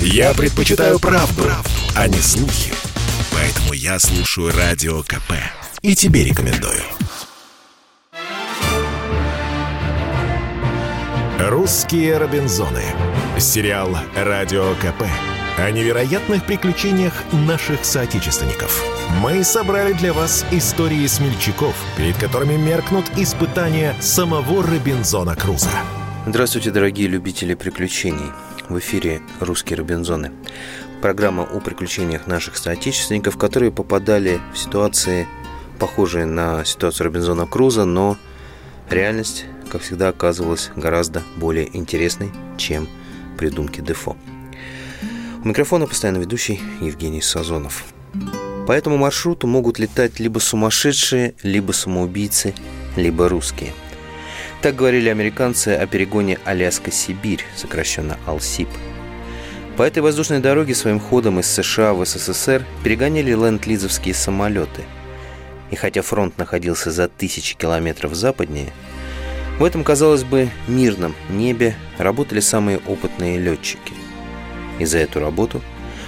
Я предпочитаю правду, правду, а не слухи. Поэтому я слушаю Радио КП. И тебе рекомендую. «Русские Робинзоны». Сериал «Радио КП» о невероятных приключениях наших соотечественников. Мы собрали для вас истории смельчаков, перед которыми меркнут испытания самого Робинзона Круза. Здравствуйте, дорогие любители приключений. В эфире «Русские Робинзоны». Программа о приключениях наших соотечественников, которые попадали в ситуации, похожие на ситуацию Робинзона Круза, но реальность, как всегда, оказывалась гораздо более интересной, чем придумки Дефо. У микрофона постоянно ведущий Евгений Сазонов. По этому маршруту могут летать либо сумасшедшие, либо самоубийцы, либо русские. Так говорили американцы о перегоне Аляска-Сибирь, сокращенно АЛСИП. По этой воздушной дороге своим ходом из США в СССР перегоняли ленд-лизовские самолеты. И хотя фронт находился за тысячи километров западнее, в этом, казалось бы, мирном небе работали самые опытные летчики – и за эту работу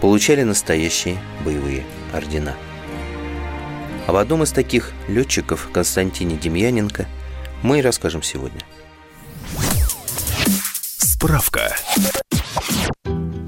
получали настоящие боевые ордена. Об одном из таких летчиков, Константине Демьяненко, мы и расскажем сегодня. Справка.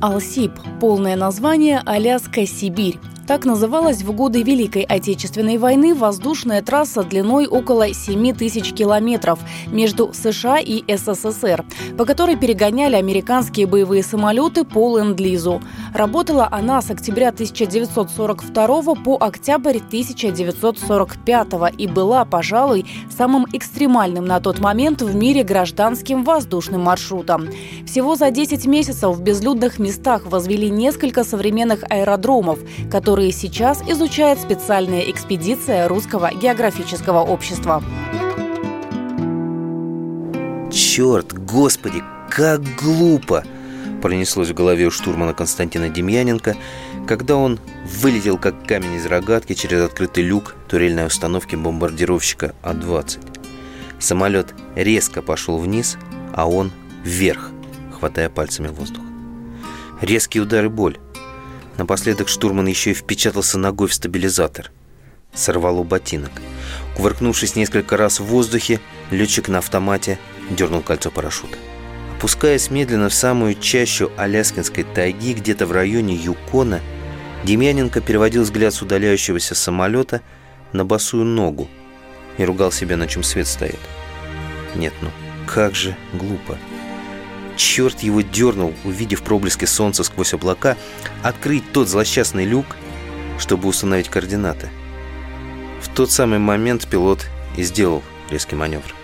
Алсип – полное название Аляска-Сибирь. Так называлась в годы Великой Отечественной войны воздушная трасса длиной около 7 тысяч километров между США и СССР, по которой перегоняли американские боевые самолеты по Ленд-Лизу. Работала она с октября 1942 по октябрь 1945 и была, пожалуй, самым экстремальным на тот момент в мире гражданским воздушным маршрутом. Всего за 10 месяцев в безлюдных местах возвели несколько современных аэродромов, которые которые сейчас изучает специальная экспедиция Русского географического общества. Черт, господи, как глупо! Пронеслось в голове у штурмана Константина Демьяненко, когда он вылетел как камень из рогатки через открытый люк турельной установки бомбардировщика А-20. Самолет резко пошел вниз, а он вверх, хватая пальцами воздух. Резкий удар и боль. Напоследок штурман еще и впечатался ногой в стабилизатор. Сорвало ботинок. Кувыркнувшись несколько раз в воздухе, летчик на автомате дернул кольцо парашюта. Опускаясь медленно в самую чащу Аляскинской тайги, где-то в районе Юкона, Демьяненко переводил взгляд с удаляющегося самолета на босую ногу и ругал себя, на чем свет стоит. Нет, ну как же глупо. Черт его дернул, увидев проблески солнца сквозь облака, открыть тот злосчастный люк, чтобы установить координаты. В тот самый момент пилот и сделал резкий маневр.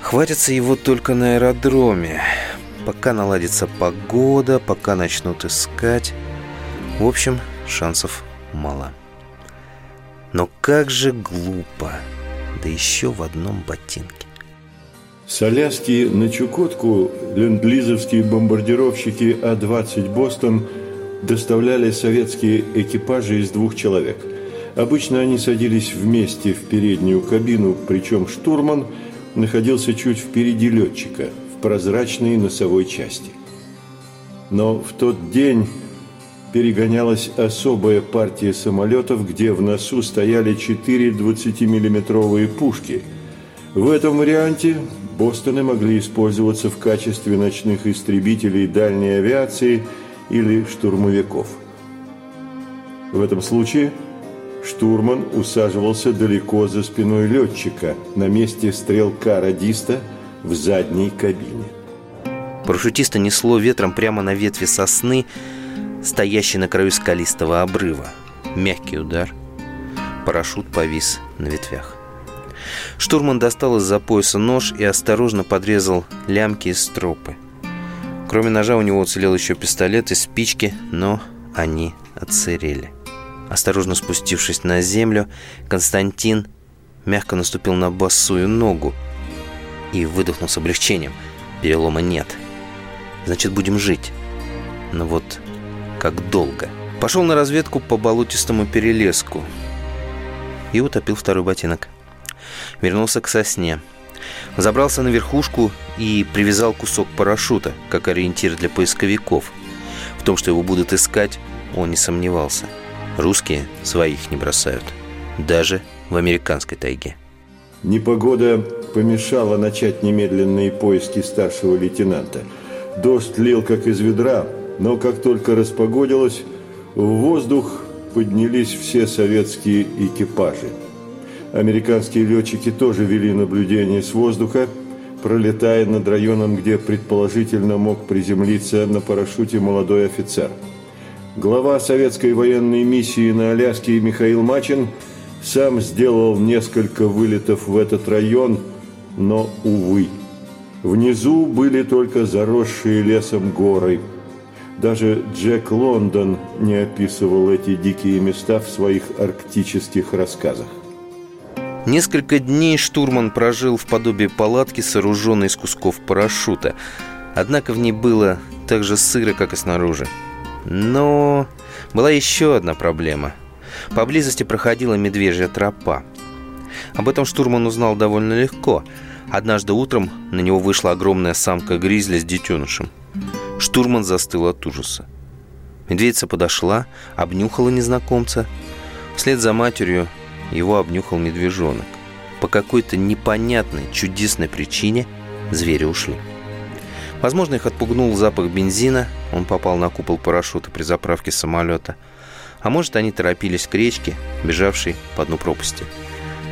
Хватится его только на аэродроме. Пока наладится погода, пока начнут искать. В общем, шансов мало. Но как же глупо. Да еще в одном ботинке. С на Чукотку ленд-лизовские бомбардировщики А-20 «Бостон» доставляли советские экипажи из двух человек. Обычно они садились вместе в переднюю кабину, причем штурман находился чуть впереди летчика, в прозрачной носовой части. Но в тот день перегонялась особая партия самолетов, где в носу стояли четыре 20-миллиметровые пушки. В этом варианте Бостоны могли использоваться в качестве ночных истребителей дальней авиации или штурмовиков. В этом случае штурман усаживался далеко за спиной летчика на месте стрелка-радиста в задней кабине. Парашютиста несло ветром прямо на ветви сосны, стоящей на краю скалистого обрыва. Мягкий удар. Парашют повис на ветвях. Штурман достал из-за пояса нож и осторожно подрезал лямки из стропы. Кроме ножа у него уцелел еще пистолет и спички, но они отсырели. Осторожно спустившись на землю, Константин мягко наступил на босую ногу и выдохнул с облегчением. Перелома нет. Значит, будем жить. Но вот как долго. Пошел на разведку по болотистому перелеску и утопил второй ботинок вернулся к сосне. Забрался на верхушку и привязал кусок парашюта, как ориентир для поисковиков. В том, что его будут искать, он не сомневался. Русские своих не бросают. Даже в американской тайге. Непогода помешала начать немедленные поиски старшего лейтенанта. Дождь лил как из ведра, но как только распогодилось, в воздух поднялись все советские экипажи. Американские летчики тоже вели наблюдение с воздуха, пролетая над районом, где предположительно мог приземлиться на парашюте молодой офицер. Глава советской военной миссии на Аляске Михаил Мачин сам сделал несколько вылетов в этот район, но, увы. Внизу были только заросшие лесом горы – даже Джек Лондон не описывал эти дикие места в своих арктических рассказах. Несколько дней штурман прожил в подобии палатки, сооруженной из кусков парашюта. Однако в ней было так же сыро, как и снаружи. Но была еще одна проблема. Поблизости проходила медвежья тропа. Об этом штурман узнал довольно легко. Однажды утром на него вышла огромная самка гризли с детенышем. Штурман застыл от ужаса. Медведица подошла, обнюхала незнакомца. Вслед за матерью его обнюхал медвежонок. По какой-то непонятной, чудесной причине звери ушли. Возможно, их отпугнул запах бензина, он попал на купол парашюта при заправке самолета. А может, они торопились к речке, бежавшей по дну пропасти.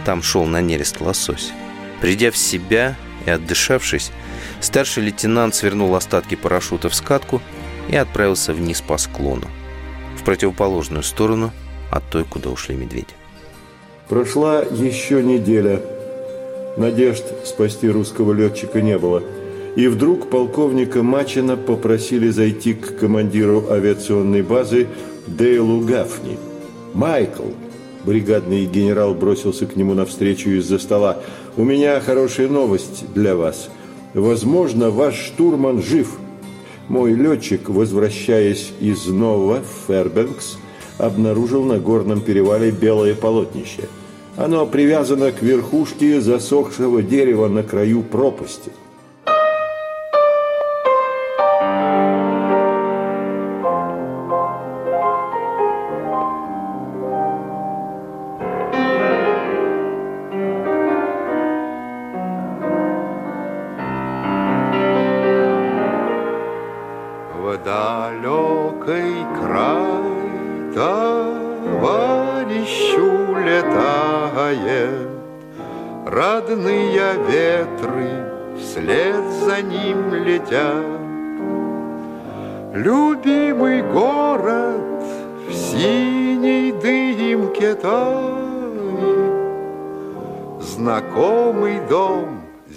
Там шел на нерест лосось. Придя в себя и отдышавшись, Старший лейтенант свернул остатки парашюта в скатку и отправился вниз по склону, в противоположную сторону от той, куда ушли медведи. Прошла еще неделя. Надежд спасти русского летчика не было. И вдруг полковника Мачина попросили зайти к командиру авиационной базы Дейлу Гафни. «Майкл!» Бригадный генерал бросился к нему навстречу из-за стола. «У меня хорошая новость для вас. Возможно, ваш штурман жив. Мой летчик, возвращаясь из Нова в Фербенкс, обнаружил на горном перевале белое полотнище. Оно привязано к верхушке засохшего дерева на краю пропасти.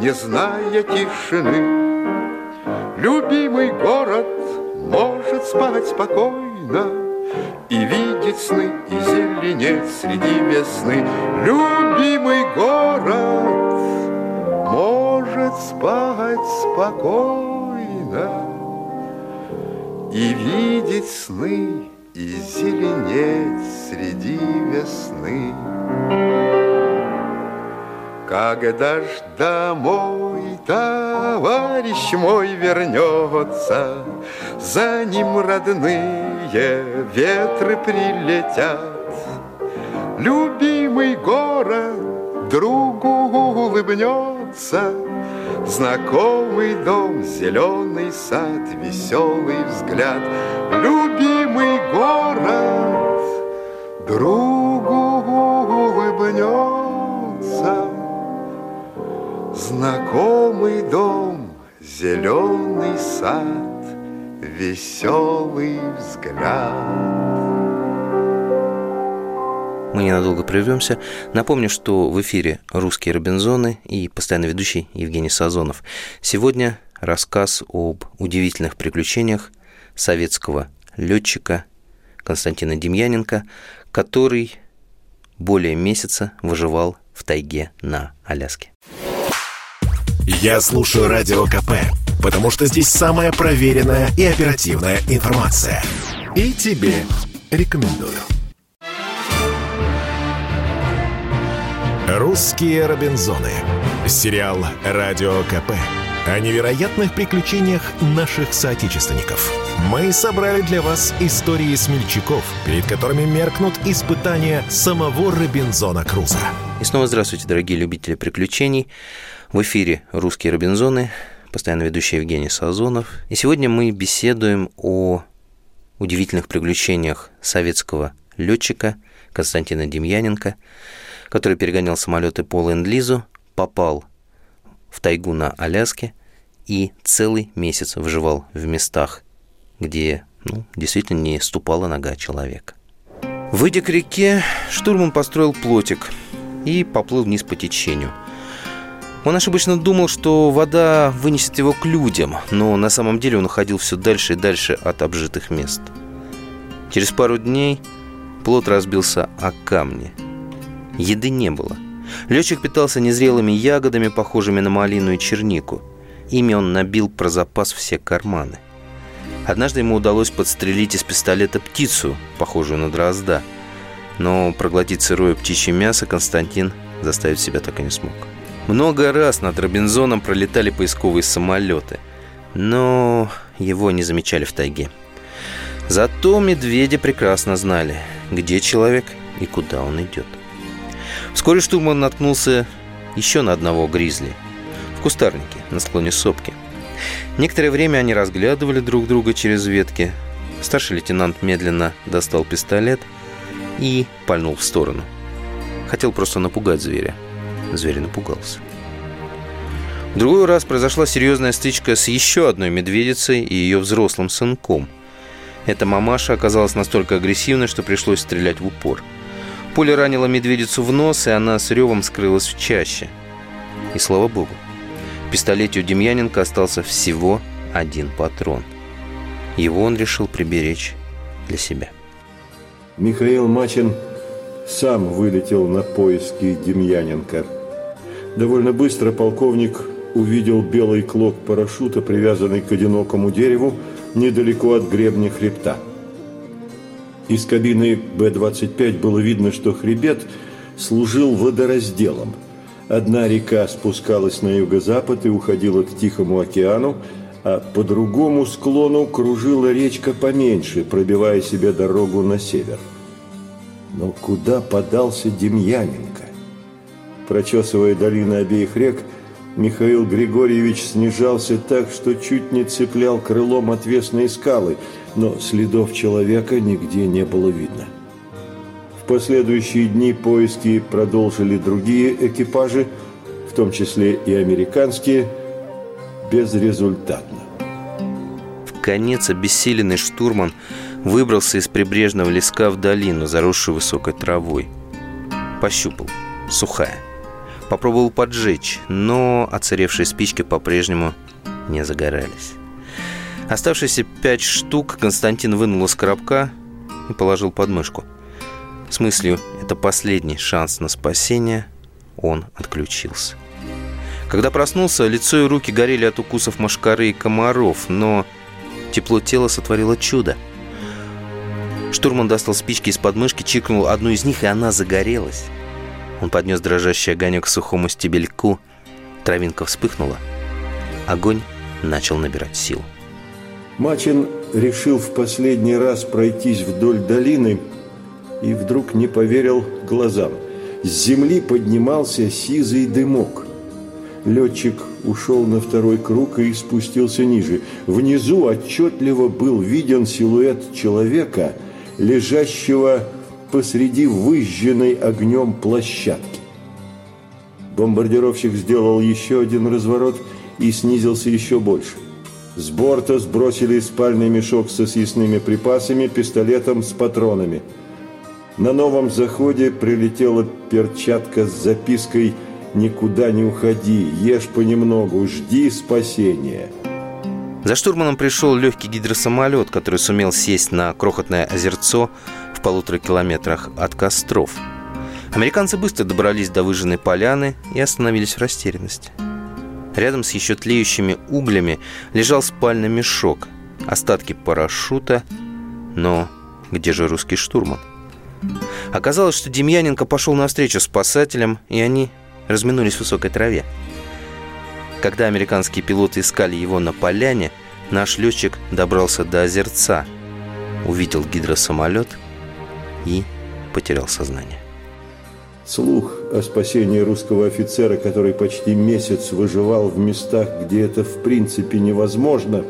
не зная тишины. Любимый город может спать спокойно И видеть сны, и зеленеть среди весны. Любимый город может спать спокойно И видеть сны, и зеленеть среди весны. Когда ж домой товарищ мой вернется, За ним родные ветры прилетят. Любимый город другу улыбнется, Знакомый дом, зеленый сад, Веселый взгляд, любимый прервемся. Напомню, что в эфире «Русские Робинзоны» и постоянно ведущий Евгений Сазонов. Сегодня рассказ об удивительных приключениях советского летчика Константина Демьяненко, который более месяца выживал в тайге на Аляске. Я слушаю Радио КП, потому что здесь самая проверенная и оперативная информация. И тебе рекомендую. «Русские Робинзоны». Сериал «Радио КП» о невероятных приключениях наших соотечественников. Мы собрали для вас истории смельчаков, перед которыми меркнут испытания самого Робинзона Круза. И снова здравствуйте, дорогие любители приключений. В эфире «Русские Робинзоны», постоянно ведущий Евгений Сазонов. И сегодня мы беседуем о удивительных приключениях советского летчика Константина Демьяненко, который перегонял самолеты по ленд-лизу, попал в тайгу на Аляске и целый месяц выживал в местах, где ну, действительно не ступала нога человека. Выйдя к реке, штурман построил плотик и поплыл вниз по течению. Он ошибочно думал, что вода вынесет его к людям, но на самом деле он уходил все дальше и дальше от обжитых мест. Через пару дней плот разбился о камни. Еды не было. Летчик питался незрелыми ягодами, похожими на малину и чернику. Ими он набил про запас все карманы. Однажды ему удалось подстрелить из пистолета птицу, похожую на дрозда. Но проглотить сырое птичье мясо Константин заставить себя так и не смог. Много раз над Робинзоном пролетали поисковые самолеты, но его не замечали в тайге. Зато медведи прекрасно знали, где человек и куда он идет. Вскоре штурман наткнулся еще на одного гризли в кустарнике на склоне сопки. Некоторое время они разглядывали друг друга через ветки. Старший лейтенант медленно достал пистолет и пальнул в сторону. Хотел просто напугать зверя. Зверь напугался. В другой раз произошла серьезная стычка с еще одной медведицей и ее взрослым сынком. Эта мамаша оказалась настолько агрессивной, что пришлось стрелять в упор – Пуля ранила медведицу в нос, и она с ревом скрылась в чаще. И слава богу, в пистолете у Демьяненко остался всего один патрон. Его он решил приберечь для себя. Михаил Мачин сам вылетел на поиски Демьяненко. Довольно быстро полковник увидел белый клок парашюта, привязанный к одинокому дереву недалеко от гребня хребта – из кабины Б-25 было видно, что хребет служил водоразделом. Одна река спускалась на юго-запад и уходила к Тихому океану, а по другому склону кружила речка поменьше, пробивая себе дорогу на север. Но куда подался Демьяненко? Прочесывая долины обеих рек, Михаил Григорьевич снижался так, что чуть не цеплял крылом отвесные скалы, но следов человека нигде не было видно. В последующие дни поиски продолжили другие экипажи, в том числе и американские, безрезультатно. В конец обессиленный штурман выбрался из прибрежного леска в долину, заросшую высокой травой. Пощупал. Сухая. Попробовал поджечь, но оцаревшие спички по-прежнему не загорались. Оставшиеся пять штук Константин вынул из коробка и положил под мышку. С мыслью «это последний шанс на спасение» он отключился. Когда проснулся, лицо и руки горели от укусов мошкары и комаров, но тепло тела сотворило чудо. Штурман достал спички из подмышки, чикнул одну из них, и она загорелась. Он поднес дрожащий огонек к сухому стебельку. Травинка вспыхнула. Огонь начал набирать силу. Мачин решил в последний раз пройтись вдоль долины и вдруг не поверил глазам. С земли поднимался сизый дымок. Летчик ушел на второй круг и спустился ниже. Внизу отчетливо был виден силуэт человека, лежащего посреди выжженной огнем площадки. Бомбардировщик сделал еще один разворот и снизился еще больше. С борта сбросили спальный мешок со съестными припасами, пистолетом с патронами. На новом заходе прилетела перчатка с запиской «Никуда не уходи, ешь понемногу, жди спасения». За штурманом пришел легкий гидросамолет, который сумел сесть на крохотное озерцо в полутора километрах от костров. Американцы быстро добрались до выжженной поляны и остановились в растерянности. Рядом с еще тлеющими углями лежал спальный мешок, остатки парашюта, но где же русский штурман? Оказалось, что Демьяненко пошел навстречу спасателям, и они разминулись в высокой траве. Когда американские пилоты искали его на поляне, наш летчик добрался до озерца, увидел гидросамолет и потерял сознание. Слух о спасении русского офицера, который почти месяц выживал в местах, где это в принципе невозможно,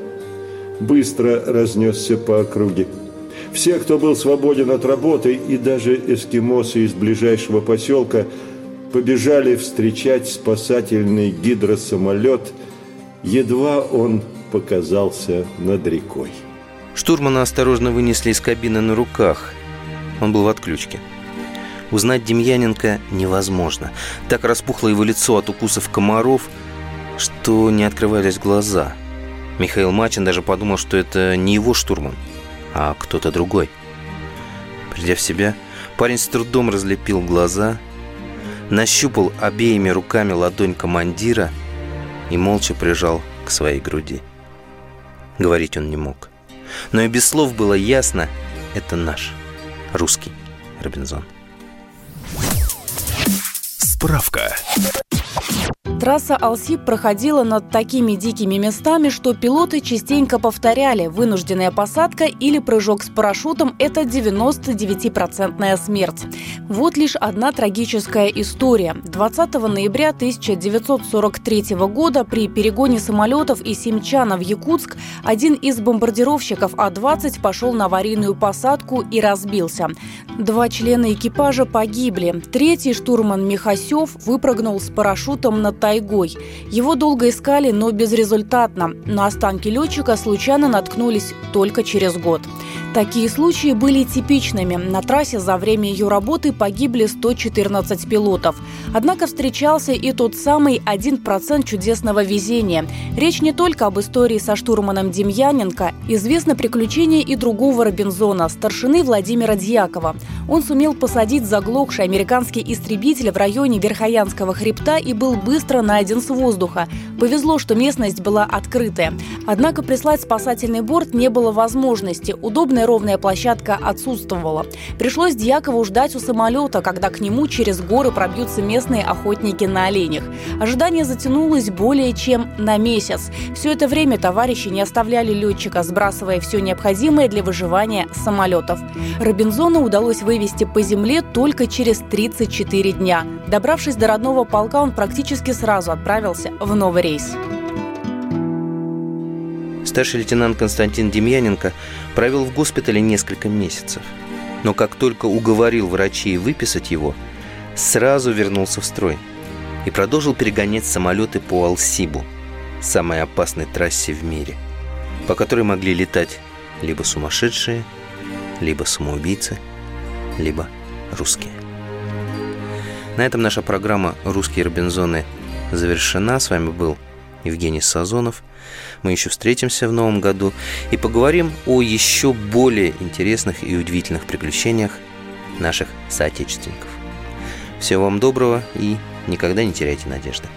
быстро разнесся по округе. Все, кто был свободен от работы, и даже эскимосы из ближайшего поселка побежали встречать спасательный гидросамолет, едва он показался над рекой. Штурмана осторожно вынесли из кабины на руках. Он был в отключке. Узнать Демьяненко невозможно. Так распухло его лицо от укусов комаров, что не открывались глаза. Михаил Мачин даже подумал, что это не его штурман, а кто-то другой. Придя в себя, парень с трудом разлепил глаза, нащупал обеими руками ладонь командира и молча прижал к своей груди. Говорить он не мог. Но и без слов было ясно, это наш, русский Робинзон. Справка. Трасса Алсип проходила над такими дикими местами, что пилоты частенько повторяли «вынужденная посадка или прыжок с парашютом – это 99-процентная смерть». Вот лишь одна трагическая история. 20 ноября 1943 года при перегоне самолетов из Семчана в Якутск один из бомбардировщиков А-20 пошел на аварийную посадку и разбился. Два члена экипажа погибли. Третий штурман Михасев выпрыгнул с парашютом над тайгой. Его долго искали, но безрезультатно. На останки летчика случайно наткнулись только через год. Такие случаи были типичными. На трассе за время ее работы погибли 114 пилотов. Однако встречался и тот самый 1% чудесного везения. Речь не только об истории со штурманом Демьяненко. Известно приключение и другого Робинзона, старшины Владимира Дьякова. Он сумел посадить заглохший американский истребитель в районе Верхоянского хребта и был быстро найден с воздуха. Повезло, что местность была открытая. Однако прислать спасательный борт не было возможности. Удобная ровная площадка отсутствовала. Пришлось Дьякову ждать у самолета, когда к нему через горы пробьются местные охотники на оленях. Ожидание затянулось более чем на месяц. Все это время товарищи не оставляли летчика, сбрасывая все необходимое для выживания самолетов. Робинзона удалось вывести по земле только через 34 дня. Добравшись до родного полка, он практически сразу отправился в новый рейс. Старший лейтенант Константин Демьяненко провел в госпитале несколько месяцев. Но как только уговорил врачей выписать его, сразу вернулся в строй и продолжил перегонять самолеты по Алсибу, самой опасной трассе в мире, по которой могли летать либо сумасшедшие, либо самоубийцы, либо русские. На этом наша программа «Русские Робинзоны» завершена. С вами был Евгений Сазонов. Мы еще встретимся в новом году и поговорим о еще более интересных и удивительных приключениях наших соотечественников. Всего вам доброго и никогда не теряйте надежды.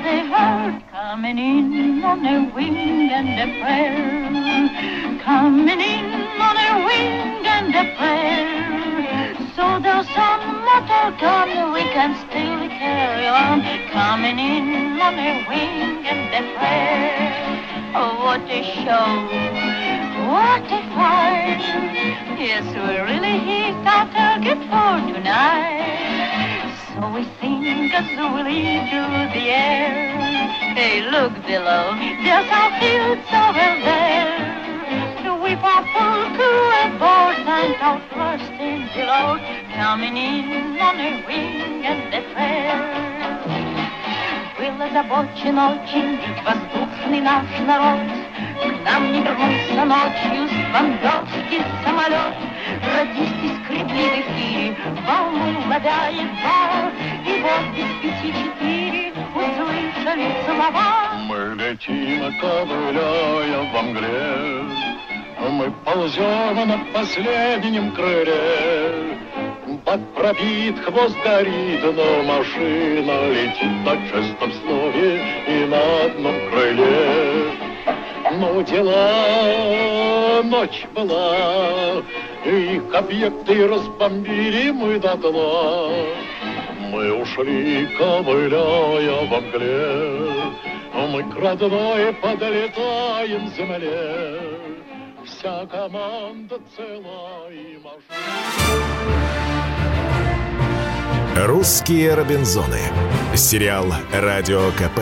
They heard coming in on a wing and a prayer. Coming in on a wing and a prayer. So there's some mortal gun, we can still carry on. Coming in on a wing and a prayer. Oh, what a show! What a fun! Yes, we're really hit our target for tonight. So we sing as we lead through the air. Hey, look below, there's our fields over there. We pop full crew aboard and out first in below, coming in on a wing and a prayer. Был озабочен очень воздушный наш народ. К нам не вернулся ночью с бомбежки самолет. Радист скрипли в эфире, волну ловяет бар. И вот без пяти четыре услышали слова. Мы летим, ковыляя в мгле, Мы ползем на последнем крыле. Под пробит хвост горит, но машина летит на честном слове и на одном крыле. Но дела ночь была, их объекты разбомбили мы до дна. Мы ушли, ковыляя во мгле, мы к родной подлетаем земле. Вся команда цела и машина. «Русские Робинзоны». Сериал «Радио КП»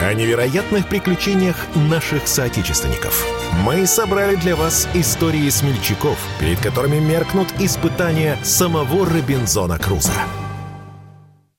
о невероятных приключениях наших соотечественников. Мы собрали для вас истории смельчаков, перед которыми меркнут испытания самого Робинзона Круза.